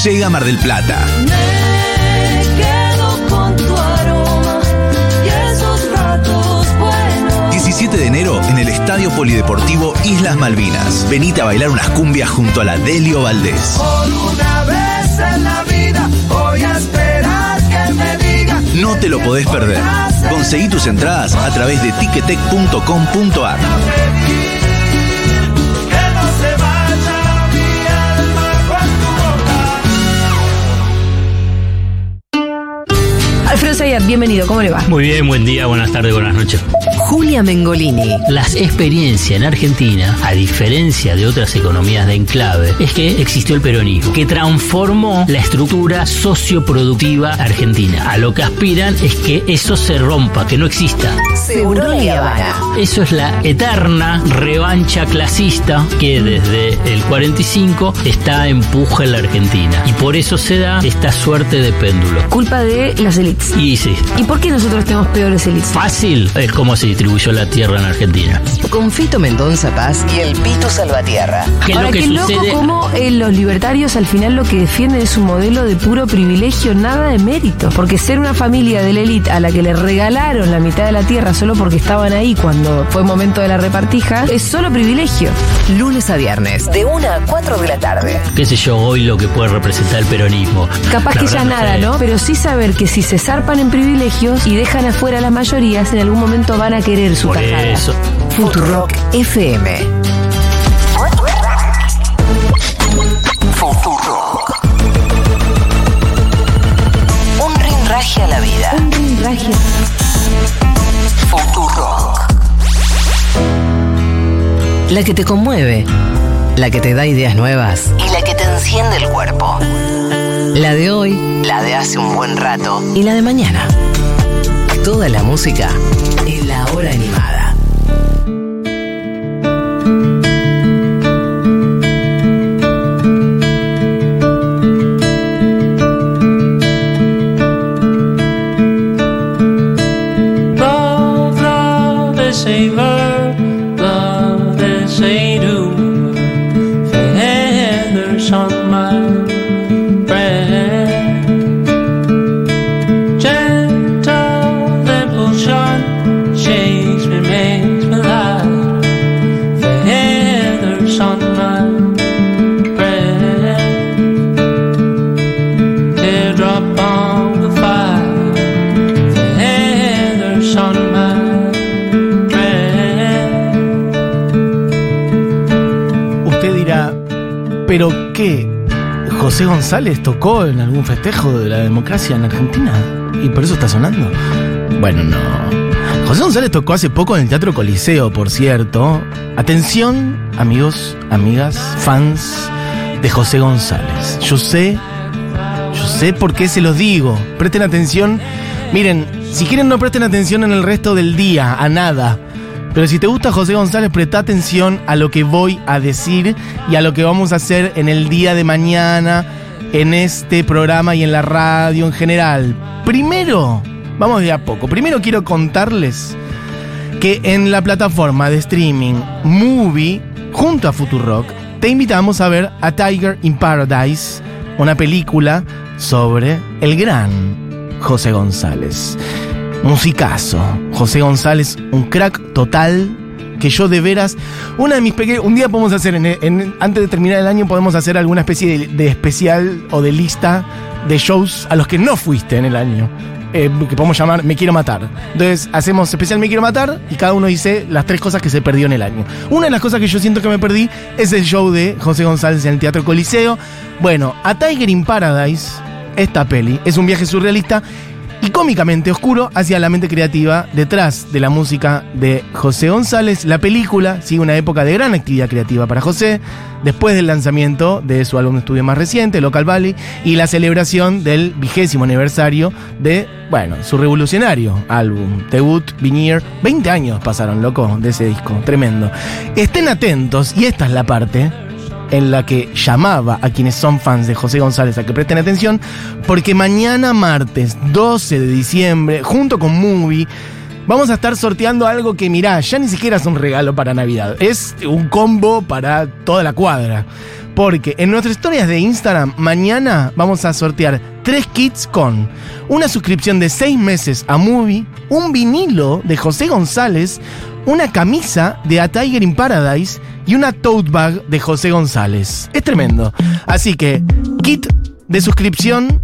Llega a Mar del Plata. Me quedo con tu aroma y esos ratos buenos. 17 de enero en el Estadio Polideportivo Islas Malvinas. Venite a bailar unas cumbias junto a la Delio Valdés. Por una vez en la vida voy a esperar que me digas No te lo podés perder. Conseguí tus entradas a través de ticketek.com.ar. bienvenido, ¿cómo le va? Muy bien, buen día, buenas tardes, buenas noches. Julia Mengolini. Las experiencias en Argentina, a diferencia de otras economías de enclave, es que existió el peronismo, que transformó la estructura socioproductiva argentina. A lo que aspiran es que eso se rompa, que no exista. Seguro Habana. Eso es la eterna revancha clasista que desde el 45 está empuja en la Argentina. Y por eso se da esta suerte de péndulo. Culpa de las elites. Y sí, ¿Y por qué nosotros tenemos peores elites? fácil es cómo se distribuyó la tierra en Argentina. Con Fito Mendoza Paz y el Pito Salvatierra. ¿Qué Ahora, lo que qué loco como eh, los libertarios al final lo que defienden es un modelo de puro privilegio, nada de mérito. Porque ser una familia de la élite a la que le regalaron la mitad de la tierra solo porque estaban ahí cuando fue momento de la repartija, es solo privilegio. Lunes a viernes, de 1 a 4 de la tarde. qué sé yo, hoy lo que puede representar el peronismo. Capaz La que ya nada, sé. ¿no? Pero sí saber que si se zarpan en privilegios y dejan afuera a las mayorías, en algún momento van a querer su Por tajada. eso. Futurock FM. Futurock. Un rinraje a la vida. Un rinraje. Futurock. La que te conmueve, la que te da ideas nuevas, Y la que te enciende el cuerpo. La de hoy La de hace un buen rato. y la de mañana. Toda la música en la hora animada. José González tocó en algún festejo de la democracia en Argentina? ¿Y por eso está sonando? Bueno, no. José González tocó hace poco en el Teatro Coliseo, por cierto. Atención, amigos, amigas, fans de José González. Yo sé, yo sé por qué se los digo. Presten atención. Miren, si quieren no presten atención en el resto del día, a nada. Pero si te gusta José González, presta atención a lo que voy a decir y a lo que vamos a hacer en el día de mañana, en este programa y en la radio en general. Primero, vamos de a poco. Primero quiero contarles que en la plataforma de streaming Movie, junto a Futurock, te invitamos a ver A Tiger in Paradise, una película sobre el gran José González. Musicazo. José González, un crack total. Que yo de veras, una de mis pequeñas. Un día podemos hacer, en, antes de terminar el año, podemos hacer alguna especie de, de especial o de lista de shows a los que no fuiste en el año. Eh, que podemos llamar Me Quiero Matar. Entonces, hacemos especial Me Quiero Matar y cada uno dice las tres cosas que se perdió en el año. Una de las cosas que yo siento que me perdí es el show de José González en el Teatro Coliseo. Bueno, A Tiger in Paradise, esta peli, es un viaje surrealista y cómicamente oscuro hacia la mente creativa detrás de la música de José González. La película sigue una época de gran actividad creativa para José, después del lanzamiento de su álbum de estudio más reciente, Local Valley, y la celebración del vigésimo aniversario de, bueno, su revolucionario álbum, debut, Vinier. 20 años pasaron, loco, de ese disco, tremendo. Estén atentos, y esta es la parte en la que llamaba a quienes son fans de José González a que presten atención, porque mañana martes 12 de diciembre, junto con Movie, vamos a estar sorteando algo que mirá, ya ni siquiera es un regalo para Navidad, es un combo para toda la cuadra. Porque en nuestras historias de Instagram, mañana vamos a sortear tres kits con una suscripción de seis meses a Movie, un vinilo de José González, una camisa de A Tiger in Paradise y una tote bag de José González. Es tremendo. Así que, kit de suscripción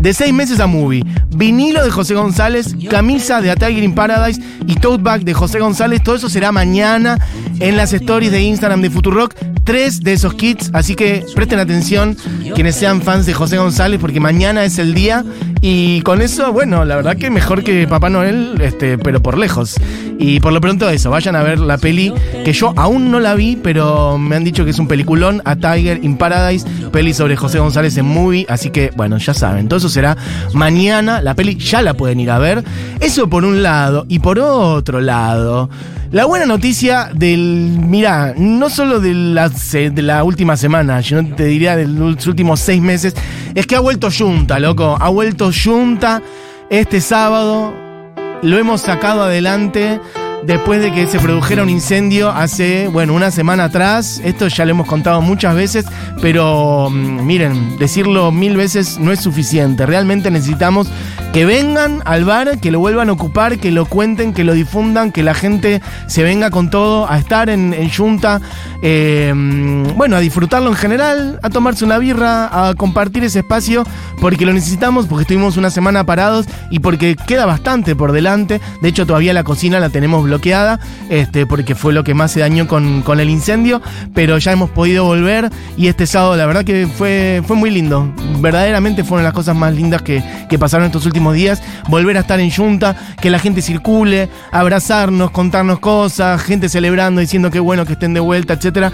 de seis meses a Movie, vinilo de José González, camisa de A Tiger in Paradise y tote bag de José González. Todo eso será mañana en las stories de Instagram de Futurock. Tres de esos kits, así que presten atención quienes sean fans de José González, porque mañana es el día. Y con eso, bueno, la verdad que mejor que Papá Noel, este, pero por lejos. Y por lo pronto eso, vayan a ver la peli, que yo aún no la vi, pero me han dicho que es un peliculón, A Tiger in Paradise, peli sobre José González en movie, así que bueno, ya saben, todo será mañana, la peli ya la pueden ir a ver. Eso por un lado, y por otro lado, la buena noticia del, mira, no solo de la, de la última semana, yo te diría de los últimos seis meses, es que ha vuelto Junta, loco, ha vuelto Junta este sábado, lo hemos sacado adelante después de que se produjera un incendio hace, bueno, una semana atrás. Esto ya lo hemos contado muchas veces, pero mm, miren, decirlo mil veces no es suficiente. Realmente necesitamos que vengan al bar, que lo vuelvan a ocupar, que lo cuenten, que lo difundan, que la gente se venga con todo a estar en, en Junta, eh, mm, bueno, a disfrutarlo en general, a tomarse una birra, a compartir ese espacio, porque lo necesitamos, porque estuvimos una semana parados y porque queda bastante por delante. De hecho, todavía la cocina la tenemos bloqueada, este, porque fue lo que más se dañó con, con el incendio, pero ya hemos podido volver y este sábado la verdad que fue, fue muy lindo. Verdaderamente fueron las cosas más lindas que, que pasaron estos últimos días. Volver a estar en Junta, que la gente circule, abrazarnos, contarnos cosas, gente celebrando, diciendo que bueno que estén de vuelta, etcétera.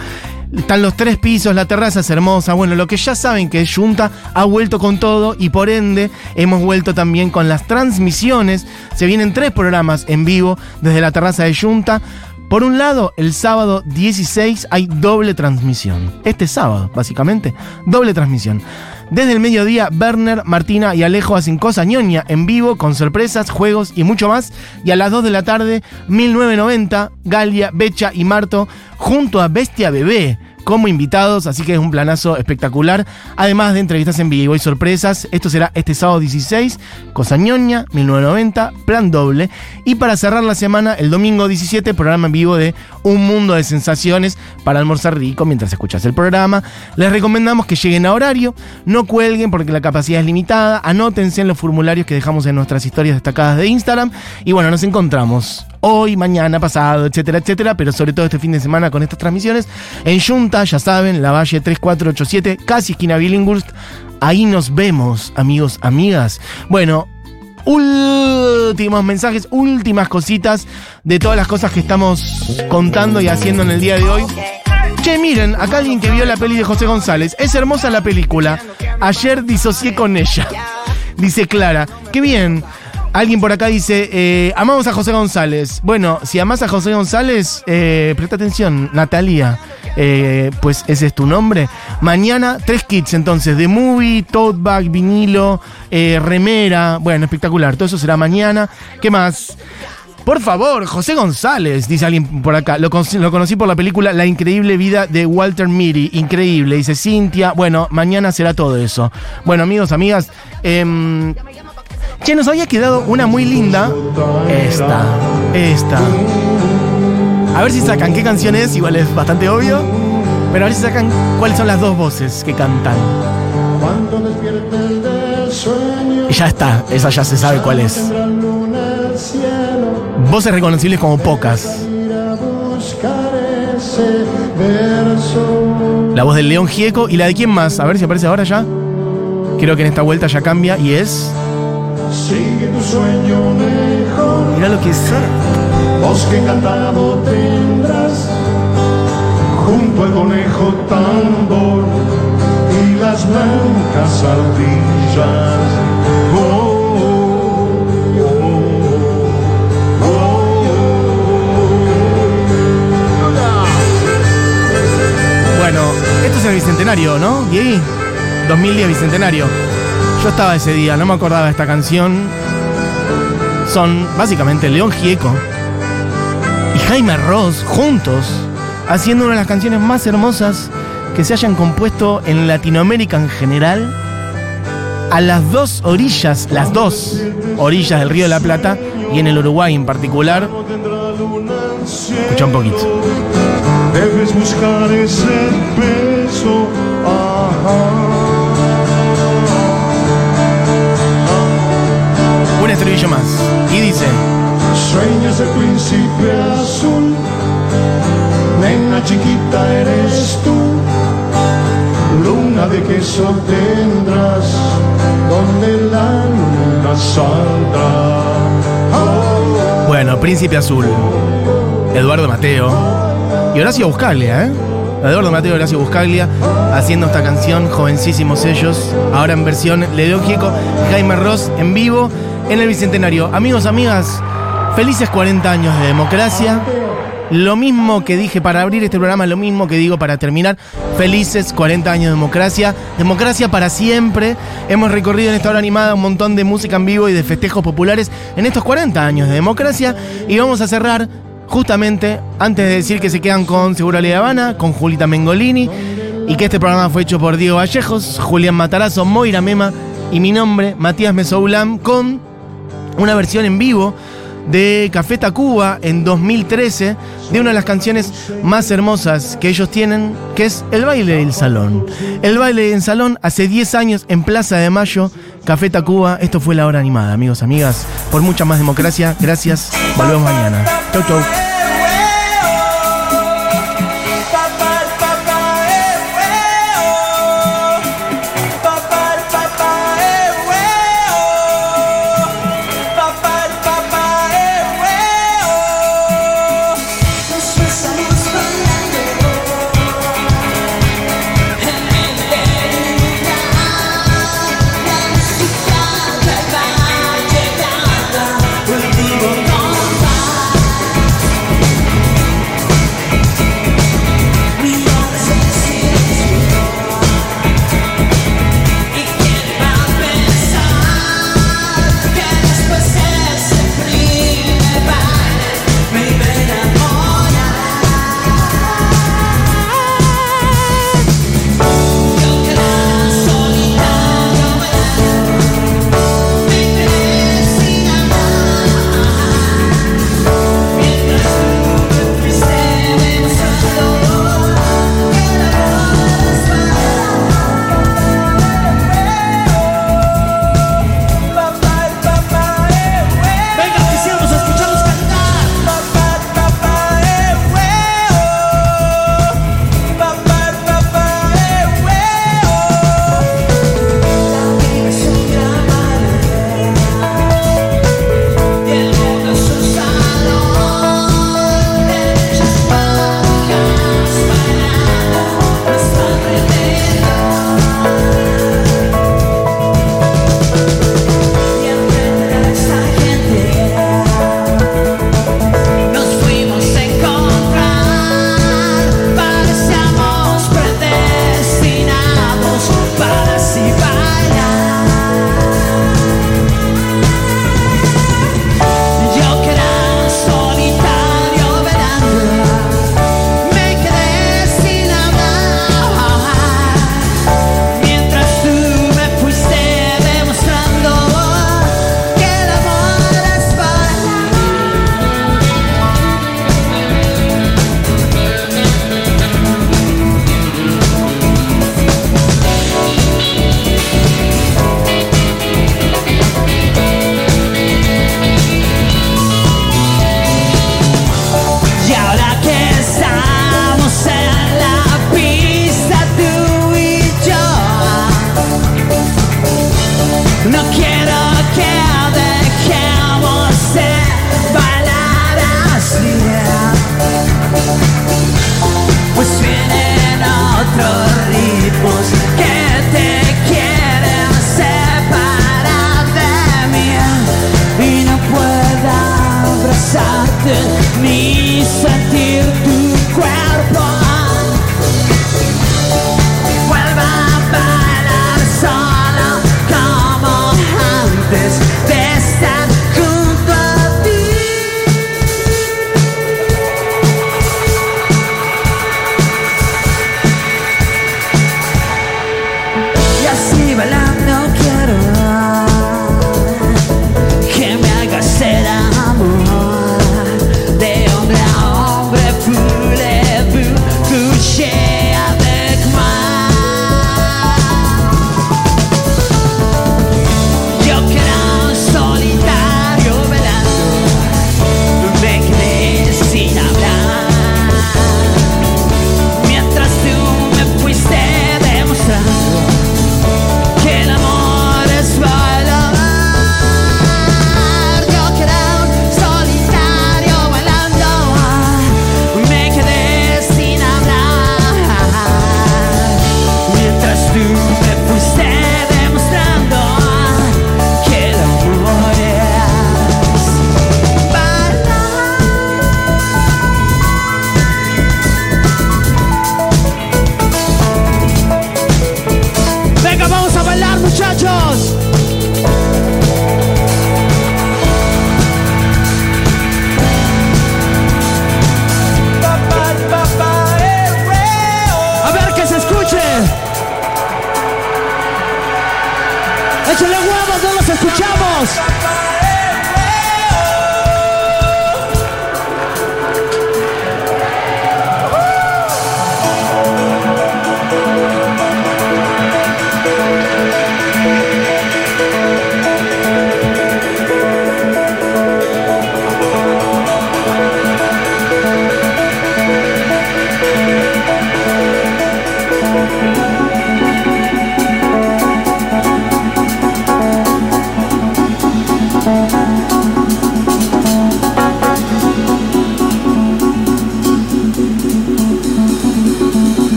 Están los tres pisos, la terraza es hermosa. Bueno, lo que ya saben que es Junta ha vuelto con todo y por ende hemos vuelto también con las transmisiones. Se vienen tres programas en vivo desde la terraza de Junta. Por un lado, el sábado 16 hay doble transmisión. Este sábado, básicamente, doble transmisión. Desde el mediodía, Werner, Martina y Alejo hacen cosa ñoña en vivo con sorpresas, juegos y mucho más. Y a las 2 de la tarde, 1990, Galia, Becha y Marto junto a Bestia Bebé como invitados, así que es un planazo espectacular. Además de entrevistas en vivo y sorpresas, esto será este sábado 16, Cosa ñoña, 1990, plan doble. Y para cerrar la semana, el domingo 17, programa en vivo de Un Mundo de Sensaciones para almorzar rico mientras escuchas el programa. Les recomendamos que lleguen a horario, no cuelguen porque la capacidad es limitada, anótense en los formularios que dejamos en nuestras historias destacadas de Instagram. Y bueno, nos encontramos hoy, mañana, pasado, etcétera, etcétera, pero sobre todo este fin de semana con estas transmisiones. En Junta, ya saben, la Valle 3487, casi esquina Billinghurst. Ahí nos vemos, amigos, amigas. Bueno, últimos mensajes, últimas cositas de todas las cosas que estamos contando y haciendo en el día de hoy. Che, miren, acá alguien que vio la peli de José González. Es hermosa la película. Ayer disocié con ella. Dice Clara. Qué bien. Alguien por acá dice, eh, amamos a José González. Bueno, si amas a José González, eh, presta atención, Natalia, eh, pues ese es tu nombre. Mañana, tres kits entonces, de movie, tote bag, vinilo, eh, remera. Bueno, espectacular, todo eso será mañana. ¿Qué más? Por favor, José González, dice alguien por acá. Lo, con- lo conocí por la película La increíble vida de Walter Mitty. Increíble, dice Cintia. Bueno, mañana será todo eso. Bueno, amigos, amigas. em, che, nos había quedado una muy linda. Esta. Esta. A ver si sacan qué canción es, igual es bastante obvio. Pero a ver si sacan cuáles son las dos voces que cantan. Cuando despierte el del sueño, Y ya está, esa ya se sabe cuál es. Voces reconocibles como pocas. La voz del León Gieco y la de quién más. A ver si aparece ahora ya. Creo que en esta vuelta ya cambia y es. Sigue tu sueño mejor. Mira lo que es. Bosque encantado tendrás. Junto al conejo tambor y las blancas ardillas. Oh, oh, oh, Bueno, esto es el bicentenario, ¿no? Diego? 2010 bicentenario. Yo estaba ese día, no me acordaba de esta canción. Son básicamente León Gieco y Jaime Ross juntos haciendo una de las canciones más hermosas que se hayan compuesto en Latinoamérica en general. A las dos orillas, las dos orillas del Río de la Plata y en el Uruguay en particular. Escucha un poquito. Debes buscar ese beso. Un estribillo más. Y dice. Sueñas el príncipe azul, nena chiquita eres tú, luna de queso tendrás, donde la luna saldrá. Bueno, Príncipe Azul. Eduardo Mateo. Y Horacio Buscaglia, ¿eh? Eduardo Mateo y Horacio Buscaglia haciendo esta canción, jovencísimos ellos. Ahora en versión Gieco, Jaime Ross en vivo en el Bicentenario. Amigos, amigas, felices 40 años de democracia. Lo mismo que dije para abrir este programa, lo mismo que digo para terminar. Felices 40 años de democracia. Democracia para siempre. Hemos recorrido en esta hora animada un montón de música en vivo y de festejos populares en estos 40 años de democracia. Y vamos a cerrar justamente antes de decir que se quedan con Seguro La Habana, con Julita Mengolini. Y que este programa fue hecho por Diego Vallejos, Julián Matarazo, Moira Mema y mi nombre, Matías Mesoulam, con una versión en vivo de Café Tacuba en 2013 de una de las canciones más hermosas que ellos tienen, que es El baile del salón. El baile del salón hace 10 años en Plaza de Mayo, Café Tacuba. Esto fue la hora animada, amigos, amigas. Por mucha más democracia, gracias. Volvemos mañana. Chau, chau.